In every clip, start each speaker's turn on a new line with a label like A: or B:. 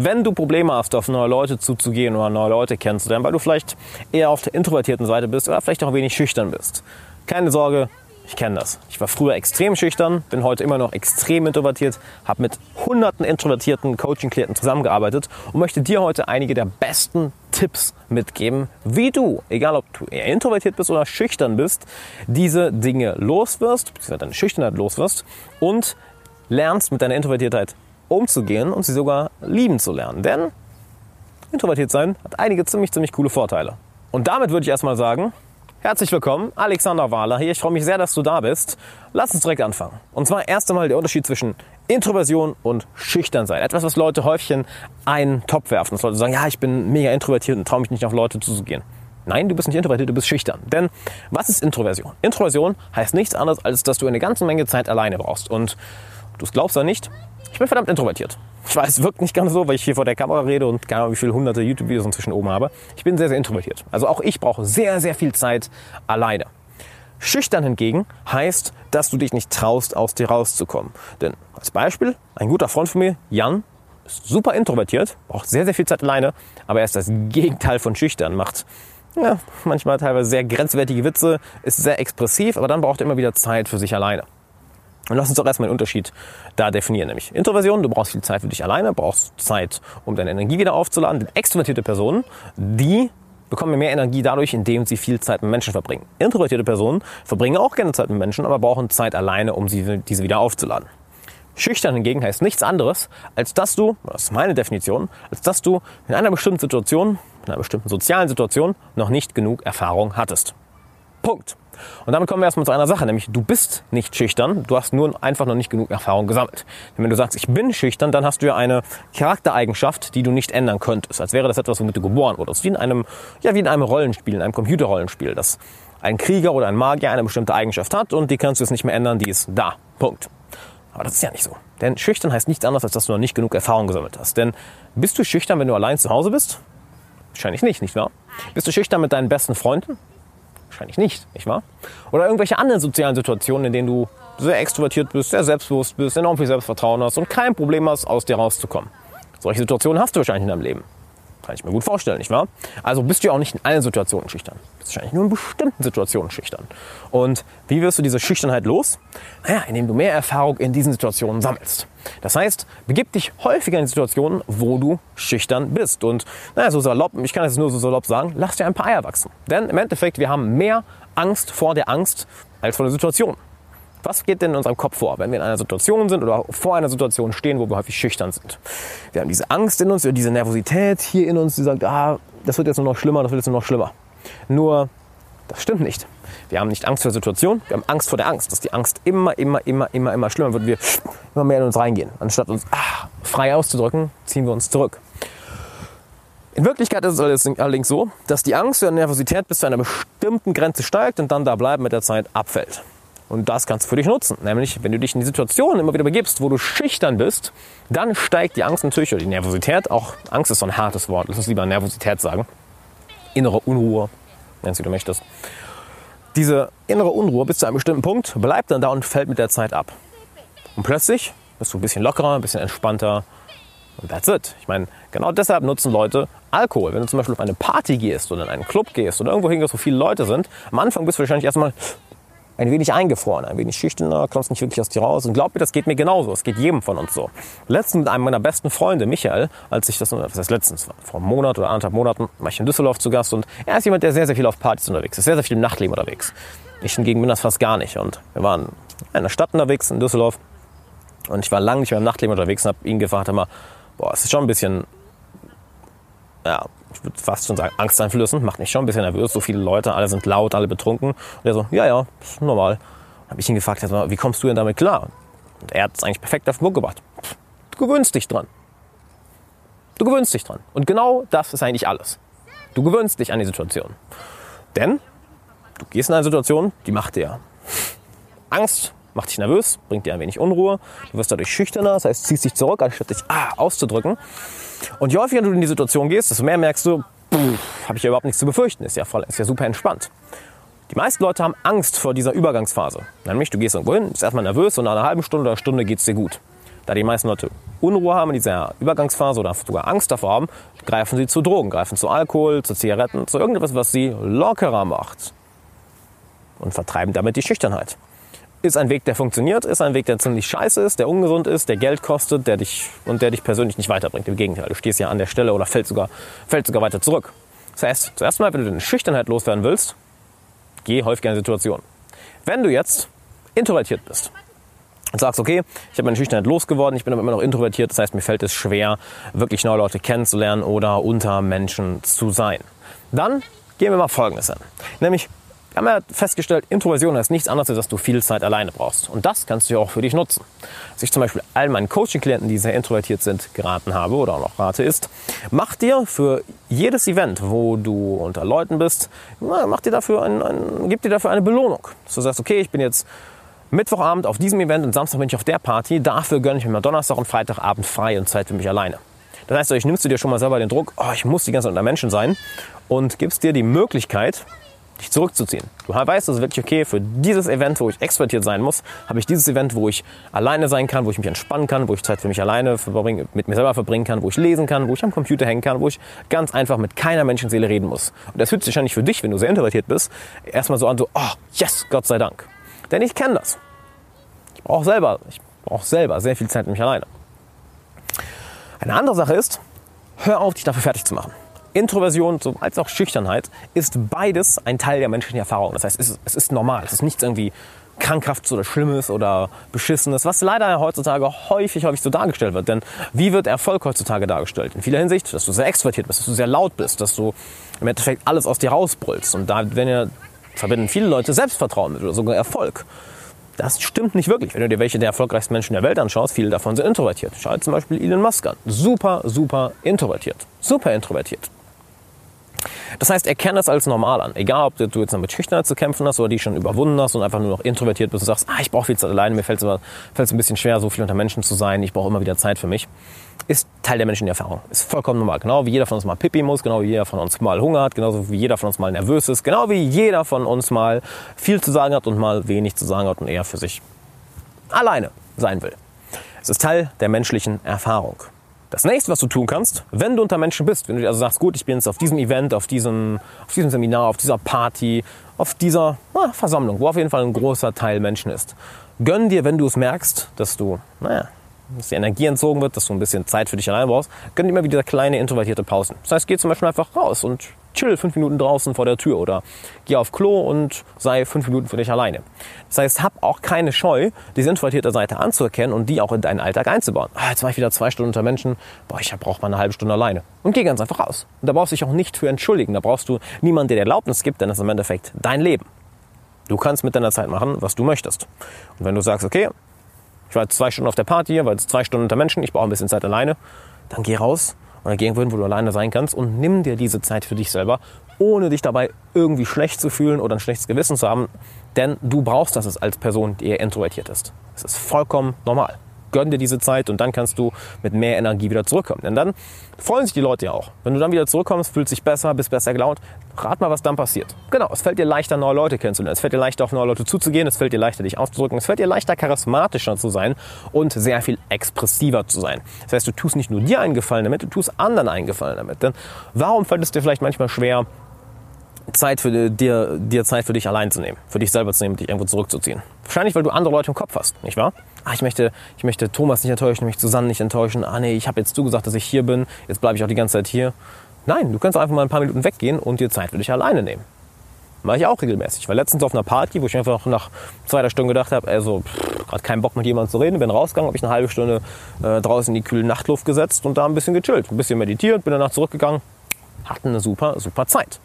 A: wenn du Probleme hast, auf neue Leute zuzugehen oder neue Leute kennenzulernen, weil du vielleicht eher auf der introvertierten Seite bist oder vielleicht auch ein wenig schüchtern bist. Keine Sorge, ich kenne das. Ich war früher extrem schüchtern, bin heute immer noch extrem introvertiert, habe mit hunderten introvertierten Coaching-Klienten zusammengearbeitet und möchte dir heute einige der besten Tipps mitgeben, wie du, egal ob du eher introvertiert bist oder schüchtern bist, diese Dinge loswirst, beziehungsweise deine Schüchternheit loswirst und lernst mit deiner Introvertiertheit umzugehen und sie sogar lieben zu lernen. Denn introvertiert sein hat einige ziemlich, ziemlich coole Vorteile. Und damit würde ich erstmal sagen, Herzlich willkommen, Alexander Wahler hier. Ich freue mich sehr, dass du da bist. Lass uns direkt anfangen. Und zwar erst einmal der Unterschied zwischen Introversion und Schüchternsein. Etwas, was Leute häufig in einen Topf werfen. Dass Leute sagen, ja, ich bin mega introvertiert und traue mich nicht auf Leute zuzugehen. Nein, du bist nicht introvertiert, du bist schüchtern. Denn was ist Introversion? Introversion heißt nichts anderes, als dass du eine ganze Menge Zeit alleine brauchst. Und du glaubst oder nicht, ich bin verdammt introvertiert. Ich weiß, es wirkt nicht ganz so, weil ich hier vor der Kamera rede und keine Ahnung, wie viele hunderte YouTube-Videos inzwischen oben habe. Ich bin sehr, sehr introvertiert. Also auch ich brauche sehr, sehr viel Zeit alleine. Schüchtern hingegen heißt, dass du dich nicht traust, aus dir rauszukommen. Denn als Beispiel, ein guter Freund von mir, Jan, ist super introvertiert, braucht sehr, sehr viel Zeit alleine, aber er ist das Gegenteil von schüchtern, macht ja, manchmal teilweise sehr grenzwertige Witze, ist sehr expressiv, aber dann braucht er immer wieder Zeit für sich alleine. Und lass uns doch erstmal den Unterschied da definieren. Nämlich Introversion, du brauchst viel Zeit für dich alleine, brauchst Zeit, um deine Energie wieder aufzuladen. Denn extrovertierte Personen, die bekommen mehr Energie dadurch, indem sie viel Zeit mit Menschen verbringen. Introvertierte Personen verbringen auch gerne Zeit mit Menschen, aber brauchen Zeit alleine, um sie, diese wieder aufzuladen. Schüchtern hingegen heißt nichts anderes, als dass du, das ist meine Definition, als dass du in einer bestimmten Situation, in einer bestimmten sozialen Situation noch nicht genug Erfahrung hattest. Punkt. Und damit kommen wir erstmal zu einer Sache, nämlich du bist nicht schüchtern, du hast nur einfach noch nicht genug Erfahrung gesammelt. Denn wenn du sagst, ich bin schüchtern, dann hast du ja eine Charaktereigenschaft, die du nicht ändern könntest. Als wäre das etwas, womit du geboren wurdest. Wie in einem, ja, wie in einem Rollenspiel, in einem Computerrollenspiel, dass ein Krieger oder ein Magier eine bestimmte Eigenschaft hat und die kannst du jetzt nicht mehr ändern, die ist da. Punkt. Aber das ist ja nicht so. Denn schüchtern heißt nichts anderes, als dass du noch nicht genug Erfahrung gesammelt hast. Denn bist du schüchtern, wenn du allein zu Hause bist? Wahrscheinlich nicht, nicht wahr? Bist du schüchtern mit deinen besten Freunden? Wahrscheinlich nicht, nicht wahr? Oder irgendwelche anderen sozialen Situationen, in denen du sehr extrovertiert bist, sehr selbstbewusst bist, enorm viel Selbstvertrauen hast und kein Problem hast, aus dir rauszukommen. Solche Situationen hast du wahrscheinlich in deinem Leben. Kann ich mir gut vorstellen, nicht wahr? Also bist du ja auch nicht in allen Situationen schüchtern. Du bist wahrscheinlich nur in bestimmten Situationen schüchtern. Und wie wirst du diese Schüchternheit los? Naja, indem du mehr Erfahrung in diesen Situationen sammelst. Das heißt, begib dich häufiger in Situationen, wo du schüchtern bist. Und naja, so salopp, ich kann es nur so salopp sagen, lass dir ein paar Eier wachsen. Denn im Endeffekt, wir haben mehr Angst vor der Angst als vor der Situation. Was geht denn in unserem Kopf vor, wenn wir in einer Situation sind oder vor einer Situation stehen, wo wir häufig schüchtern sind? Wir haben diese Angst in uns, diese Nervosität hier in uns, die sagt, ah, das wird jetzt nur noch schlimmer, das wird jetzt nur noch schlimmer. Nur, das stimmt nicht. Wir haben nicht Angst vor der Situation, wir haben Angst vor der Angst, dass die Angst immer, immer, immer, immer, immer schlimmer wird, wir immer mehr in uns reingehen. Anstatt uns ah, frei auszudrücken, ziehen wir uns zurück. In Wirklichkeit ist es allerdings so, dass die Angst oder Nervosität bis zu einer bestimmten Grenze steigt und dann da bleiben mit der Zeit abfällt. Und das kannst du für dich nutzen. Nämlich, wenn du dich in die Situation immer wieder begibst, wo du schüchtern bist, dann steigt die Angst natürlich oder die Nervosität. Auch Angst ist so ein hartes Wort. Lass uns lieber Nervosität sagen. Innere Unruhe, nennst wie du möchtest. Diese innere Unruhe bis zu einem bestimmten Punkt bleibt dann da und fällt mit der Zeit ab. Und plötzlich bist du ein bisschen lockerer, ein bisschen entspannter. Und that's it. Ich meine, genau deshalb nutzen Leute Alkohol. Wenn du zum Beispiel auf eine Party gehst oder in einen Club gehst oder irgendwo hingehst, wo viele Leute sind, am Anfang bist du wahrscheinlich erstmal ein wenig eingefroren, ein wenig schüchterner, kommst nicht wirklich aus dir raus. Und glaub mir, das geht mir genauso. Es geht jedem von uns so. Letztens mit einem meiner besten Freunde, Michael, als ich das, was heißt letztens, vor einem Monat oder anderthalb Monaten, war ich in Düsseldorf zu Gast und er ist jemand, der sehr, sehr viel auf Partys unterwegs ist, sehr, sehr viel im Nachtleben unterwegs. Ich hingegen bin das fast gar nicht. Und wir waren in einer Stadt unterwegs, in Düsseldorf. Und ich war lange nicht mehr im Nachtleben unterwegs und habe ihn gefragt, immer, boah, es ist schon ein bisschen, ja, ich würde fast schon sagen, angsteinflößend, macht mich schon ein bisschen nervös. So viele Leute, alle sind laut, alle betrunken. Und er so, ja, ja, ist normal. Dann habe ich ihn gefragt, wie kommst du denn damit klar? Und er hat es eigentlich perfekt auf den Punkt gebracht. Du gewöhnst dich dran. Du gewöhnst dich dran. Und genau das ist eigentlich alles. Du gewöhnst dich an die Situation. Denn du gehst in eine Situation, die macht dir Angst, macht dich nervös, bringt dir ein wenig Unruhe. Du wirst dadurch schüchterner, das heißt, ziehst dich zurück, anstatt dich ah, auszudrücken. Und je häufiger du in die Situation gehst, desto mehr merkst du, habe ich ja überhaupt nichts zu befürchten. Ist ja, voll, ist ja super entspannt. Die meisten Leute haben Angst vor dieser Übergangsphase. Nämlich, du gehst irgendwo hin, bist erstmal nervös und nach einer halben Stunde oder Stunde geht es dir gut. Da die meisten Leute Unruhe haben in dieser Übergangsphase oder sogar Angst davor haben, greifen sie zu Drogen, greifen zu Alkohol, zu Zigaretten, zu irgendetwas, was sie lockerer macht. Und vertreiben damit die Schüchternheit. Ist ein Weg, der funktioniert, ist ein Weg, der ziemlich scheiße ist, der ungesund ist, der Geld kostet, der dich und der dich persönlich nicht weiterbringt. Im Gegenteil, du stehst ja an der Stelle oder fällst sogar, fällst sogar weiter zurück. Das heißt, zuerst mal, wenn du deine Schüchternheit loswerden willst, geh häufig in eine Situation. Wenn du jetzt introvertiert bist, und sagst, okay, ich habe meine Schüchternheit losgeworden, ich bin aber immer noch introvertiert, das heißt, mir fällt es schwer, wirklich neue Leute kennenzulernen oder unter Menschen zu sein. Dann gehen wir mal Folgendes an. Nämlich, wir haben ja festgestellt, Introversion heißt nichts anderes, als dass du viel Zeit alleine brauchst. Und das kannst du ja auch für dich nutzen. Was ich zum Beispiel all meinen Coaching-Klienten, die sehr introvertiert sind, geraten habe oder auch noch rate, ist, mach dir für jedes Event, wo du unter Leuten bist, mach dir dafür ein, ein, gib dir dafür eine Belohnung. Dass du sagst, okay, ich bin jetzt Mittwochabend auf diesem Event und Samstag bin ich auf der Party. Dafür gönne ich mir mal Donnerstag und Freitagabend frei und Zeit für mich alleine. Das heißt, ich nimmst du dir schon mal selber den Druck, oh, ich muss die ganze Zeit unter Menschen sein und gibst dir die Möglichkeit, dich zurückzuziehen. Du weißt, es ist wirklich okay, für dieses Event, wo ich expertiert sein muss, habe ich dieses Event, wo ich alleine sein kann, wo ich mich entspannen kann, wo ich Zeit für mich alleine mit mir selber verbringen kann, wo ich lesen kann, wo ich am Computer hängen kann, wo ich ganz einfach mit keiner Menschenseele reden muss. Und das fühlt sich wahrscheinlich für dich, wenn du sehr introvertiert bist, erstmal so an, so, oh, yes, Gott sei Dank. Denn ich kenne das. Ich brauche selber, ich brauche selber sehr viel Zeit für mich alleine. Eine andere Sache ist, hör auf, dich dafür fertig zu machen. Introversion als auch Schüchternheit ist beides ein Teil der menschlichen Erfahrung. Das heißt, es ist, es ist normal. Es ist nichts irgendwie krankhaftes oder Schlimmes oder Beschissenes, was leider heutzutage häufig, häufig so dargestellt wird. Denn wie wird Erfolg heutzutage dargestellt? In vieler Hinsicht, dass du sehr extrovertiert bist, dass du sehr laut bist, dass du im Endeffekt alles aus dir rausbrüllst. Und da, wenn ihr verbinden viele Leute Selbstvertrauen mit oder sogar Erfolg. Das stimmt nicht wirklich. Wenn du dir welche der erfolgreichsten Menschen der Welt anschaust, viele davon sind introvertiert. Schau zum Beispiel Elon Musk an. Super, super introvertiert. Super introvertiert. Das heißt, erkenne es als normal an. Egal, ob du jetzt mit Schüchternheit zu kämpfen hast oder die schon überwunden hast und einfach nur noch introvertiert bist und sagst, ah, ich brauche viel Zeit alleine, mir fällt es ein bisschen schwer, so viel unter Menschen zu sein, ich brauche immer wieder Zeit für mich ist Teil der menschlichen Erfahrung. Ist vollkommen normal. Genau wie jeder von uns mal Pipi muss, genau wie jeder von uns mal Hunger hat, genauso wie jeder von uns mal nervös ist, genau wie jeder von uns mal viel zu sagen hat und mal wenig zu sagen hat und eher für sich alleine sein will. Es ist Teil der menschlichen Erfahrung. Das nächste, was du tun kannst, wenn du unter Menschen bist, wenn du also sagst, gut, ich bin jetzt auf diesem Event, auf diesem, auf diesem Seminar, auf dieser Party, auf dieser na, Versammlung, wo auf jeden Fall ein großer Teil Menschen ist, gönn dir, wenn du es merkst, dass du, naja, dass die Energie entzogen wird, dass du ein bisschen Zeit für dich allein brauchst, gönn dir immer wieder kleine introvertierte Pausen. Das heißt, geh zum Beispiel einfach raus und chill fünf Minuten draußen vor der Tür oder geh auf Klo und sei fünf Minuten für dich alleine. Das heißt, hab auch keine Scheu, diese introvertierte Seite anzuerkennen und die auch in deinen Alltag einzubauen. Ah, jetzt war ich wieder zwei Stunden unter Menschen, boah, ich brauche mal eine halbe Stunde alleine. Und geh ganz einfach raus. Und da brauchst du dich auch nicht für entschuldigen. Da brauchst du niemanden, der dir Erlaubnis gibt, denn das ist im Endeffekt dein Leben. Du kannst mit deiner Zeit machen, was du möchtest. Und wenn du sagst, okay, ich war jetzt zwei Stunden auf der Party, war jetzt zwei Stunden unter Menschen, ich brauche ein bisschen Zeit alleine. Dann geh raus geh irgendwo hin, wo du alleine sein kannst und nimm dir diese Zeit für dich selber, ohne dich dabei irgendwie schlecht zu fühlen oder ein schlechtes Gewissen zu haben. Denn du brauchst das als Person, die eher introvertiert ist. Es ist vollkommen normal gönn dir diese Zeit und dann kannst du mit mehr Energie wieder zurückkommen. Denn dann freuen sich die Leute ja auch. Wenn du dann wieder zurückkommst, fühlst dich besser, bist besser gelaunt. Rat mal, was dann passiert. Genau, es fällt dir leichter, neue Leute kennenzulernen. Es fällt dir leichter, auf neue Leute zuzugehen. Es fällt dir leichter, dich auszudrücken. Es fällt dir leichter, charismatischer zu sein und sehr viel expressiver zu sein. Das heißt, du tust nicht nur dir einen Gefallen damit, du tust anderen einen Gefallen damit. Denn warum fällt es dir vielleicht manchmal schwer, Zeit für dir, dir Zeit für dich allein zu nehmen, für dich selber zu nehmen, dich irgendwo zurückzuziehen. Wahrscheinlich, weil du andere Leute im Kopf hast, nicht wahr? Ah, ich möchte, ich möchte Thomas nicht enttäuschen, ich möchte Susanne nicht enttäuschen. Ah nee, ich habe jetzt zugesagt, dass ich hier bin, jetzt bleibe ich auch die ganze Zeit hier. Nein, du kannst einfach mal ein paar Minuten weggehen und dir Zeit für dich alleine nehmen. Mache ich auch regelmäßig. Ich war letztens auf einer Party, wo ich einfach nach zwei, drei Stunden gedacht habe, also gerade keinen Bock mit jemandem zu reden, bin rausgegangen, habe ich eine halbe Stunde äh, draußen in die kühle Nachtluft gesetzt und da ein bisschen gechillt, ein bisschen meditiert, bin danach zurückgegangen, hatten eine super, super Zeit.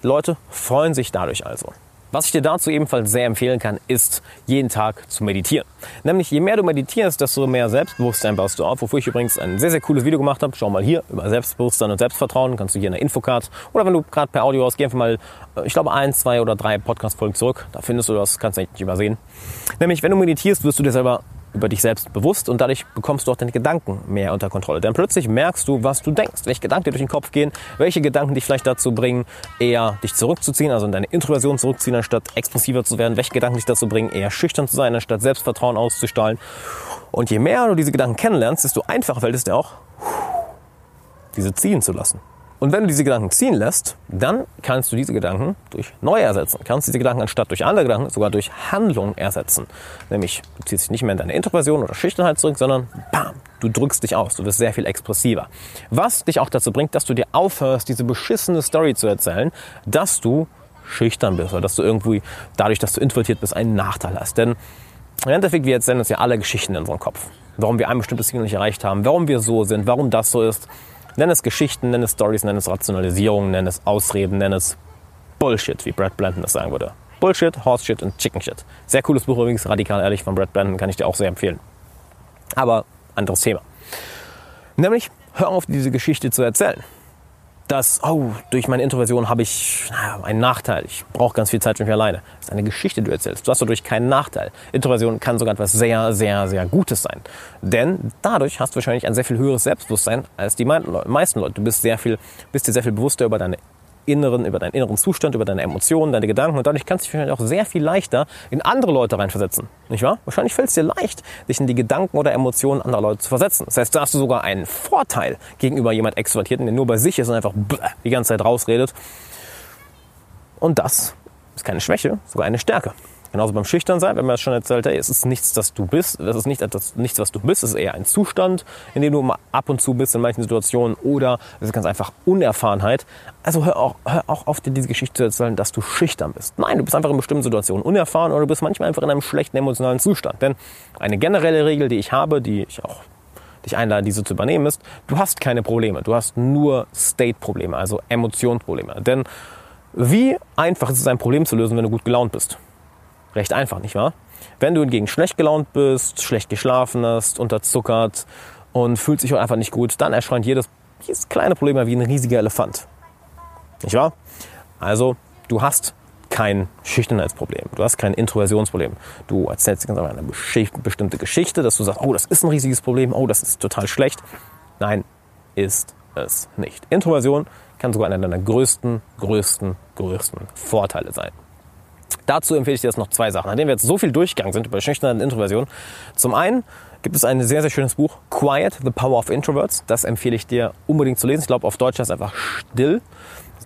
A: Leute freuen sich dadurch also. Was ich dir dazu ebenfalls sehr empfehlen kann, ist jeden Tag zu meditieren. Nämlich je mehr du meditierst, desto mehr Selbstbewusstsein baust du auf. Wofür ich übrigens ein sehr, sehr cooles Video gemacht habe. Schau mal hier über Selbstbewusstsein und Selbstvertrauen. Kannst du hier in der Infocard oder wenn du gerade per Audio hast, geh einfach mal, äh, ich glaube, ein, zwei oder drei Podcast-Folgen zurück. Da findest du das, kannst du nicht übersehen. Nämlich, wenn du meditierst, wirst du dir selber über dich selbst bewusst und dadurch bekommst du auch deine Gedanken mehr unter Kontrolle. Denn plötzlich merkst du, was du denkst, welche Gedanken dir durch den Kopf gehen, welche Gedanken dich vielleicht dazu bringen, eher dich zurückzuziehen, also in deine Introversion zurückzuziehen, anstatt explosiver zu werden, welche Gedanken dich dazu bringen, eher schüchtern zu sein, anstatt Selbstvertrauen auszustrahlen. Und je mehr du diese Gedanken kennenlernst, desto einfacher fällt es dir auch, diese ziehen zu lassen. Und wenn du diese Gedanken ziehen lässt, dann kannst du diese Gedanken durch neue ersetzen. Kannst diese Gedanken anstatt durch andere Gedanken sogar durch Handlung ersetzen. Nämlich, du ziehst dich nicht mehr in deine Introversion oder Schüchternheit zurück, sondern bam, du drückst dich aus. Du wirst sehr viel expressiver. Was dich auch dazu bringt, dass du dir aufhörst, diese beschissene Story zu erzählen, dass du schüchtern bist oder dass du irgendwie dadurch, dass du introvertiert bist, einen Nachteil hast. Denn im Endeffekt, wir erzählen uns ja alle Geschichten in unserem Kopf. Warum wir ein bestimmtes Ziel nicht erreicht haben, warum wir so sind, warum das so ist. Nenn es Geschichten, nenn es Stories, nenn es Rationalisierung, nenn es Ausreden, nenn es Bullshit, wie Brad Blanton das sagen würde. Bullshit, Horseshit und Chicken Shit. Sehr cooles Buch übrigens, radikal ehrlich von Brad Blanton, kann ich dir auch sehr empfehlen. Aber anderes Thema. Nämlich, hör auf, diese Geschichte zu erzählen dass, oh, durch meine Introversion habe ich einen Nachteil. Ich brauche ganz viel Zeit für mich alleine. Das ist eine Geschichte, die du erzählst. Du hast dadurch keinen Nachteil. Introversion kann sogar etwas sehr, sehr, sehr Gutes sein. Denn dadurch hast du wahrscheinlich ein sehr viel höheres Selbstbewusstsein als die meisten Leute. Du bist, sehr viel, bist dir sehr viel bewusster über deine inneren, über deinen inneren Zustand, über deine Emotionen, deine Gedanken und dadurch kannst du dich wahrscheinlich auch sehr viel leichter in andere Leute reinversetzen. Nicht wahr? Wahrscheinlich fällt es dir leicht, dich in die Gedanken oder Emotionen anderer Leute zu versetzen. Das heißt, da hast du sogar einen Vorteil gegenüber jemand Extrovertierten, der nur bei sich ist und einfach die ganze Zeit rausredet. Und das ist keine Schwäche, sogar eine Stärke. Genauso beim Schüchternsein, wenn man es schon erzählt, hey, es ist nichts, das du bist, das ist nicht etwas, nichts, was du bist, es ist eher ein Zustand, in dem du ab und zu bist in manchen Situationen oder es ist ganz einfach Unerfahrenheit. Also hör auch, hör auch auf, dir diese Geschichte zu erzählen, dass du schüchtern bist. Nein, du bist einfach in bestimmten Situationen unerfahren oder du bist manchmal einfach in einem schlechten emotionalen Zustand. Denn eine generelle Regel, die ich habe, die ich auch dich einlade, diese zu übernehmen, ist, du hast keine Probleme. Du hast nur State-Probleme, also Emotionsprobleme. Denn wie einfach ist es, ein Problem zu lösen, wenn du gut gelaunt bist? Recht einfach, nicht wahr? Wenn du hingegen schlecht gelaunt bist, schlecht geschlafen hast, unterzuckert und fühlt sich auch einfach nicht gut, dann erscheint jedes, jedes kleine Problem wie ein riesiger Elefant. Nicht wahr? Also, du hast kein Schüchternheitsproblem, du hast kein Introversionsproblem. Du erzählst ganz einfach eine bestimmte Geschichte, dass du sagst, oh, das ist ein riesiges Problem, oh, das ist total schlecht. Nein, ist es nicht. Introversion kann sogar einer deiner größten, größten, größten Vorteile sein. Dazu empfehle ich dir jetzt noch zwei Sachen, nachdem wir jetzt so viel durchgegangen sind über Schüchternheit und Introversion. Zum einen gibt es ein sehr, sehr schönes Buch, Quiet, The Power of Introverts. Das empfehle ich dir unbedingt zu lesen. Ich glaube, auf Deutsch heißt es einfach still.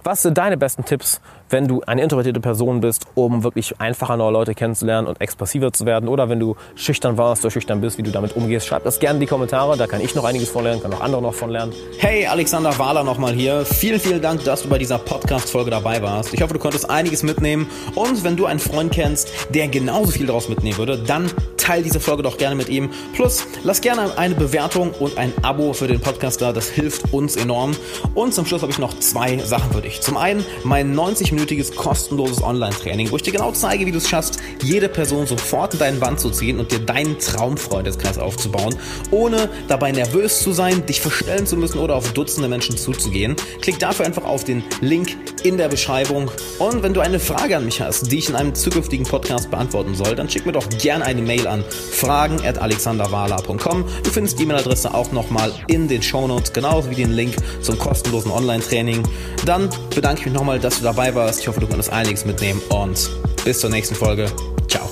A: Was sind deine besten Tipps, wenn du eine introvertierte Person bist, um wirklich einfacher neue Leute kennenzulernen und expressiver zu werden? Oder wenn du schüchtern warst oder schüchtern bist, wie du damit umgehst? Schreib das gerne in die Kommentare, da kann ich noch einiges von lernen, kann auch andere noch von lernen.
B: Hey, Alexander Wahler nochmal hier. Vielen, vielen Dank, dass du bei dieser Podcast-Folge dabei warst. Ich hoffe, du konntest einiges mitnehmen. Und wenn du einen Freund kennst, der genauso viel daraus mitnehmen würde, dann teile diese Folge doch gerne mit ihm. Plus, lass gerne eine Bewertung und ein Abo für den Podcast da. Das hilft uns enorm. Und zum Schluss habe ich noch zwei Sachen für dich. Zum einen mein 90-minütiges kostenloses Online-Training, wo ich dir genau zeige, wie du es schaffst, jede Person sofort in deinen Wand zu ziehen und dir deinen Traumfreundeskreis aufzubauen, ohne dabei nervös zu sein, dich verstellen zu müssen oder auf Dutzende Menschen zuzugehen. Klick dafür einfach auf den Link in der Beschreibung. Und wenn du eine Frage an mich hast, die ich in einem zukünftigen Podcast beantworten soll, dann schick mir doch gerne eine Mail an fragen at alexanderwala.com. Du findest die E-Mail-Adresse auch nochmal in den Shownotes, genauso wie den Link zum kostenlosen Online-Training. Dann bedanke ich mich nochmal, dass du dabei warst. Ich hoffe, du konntest einiges mitnehmen und bis zur nächsten Folge. Ciao.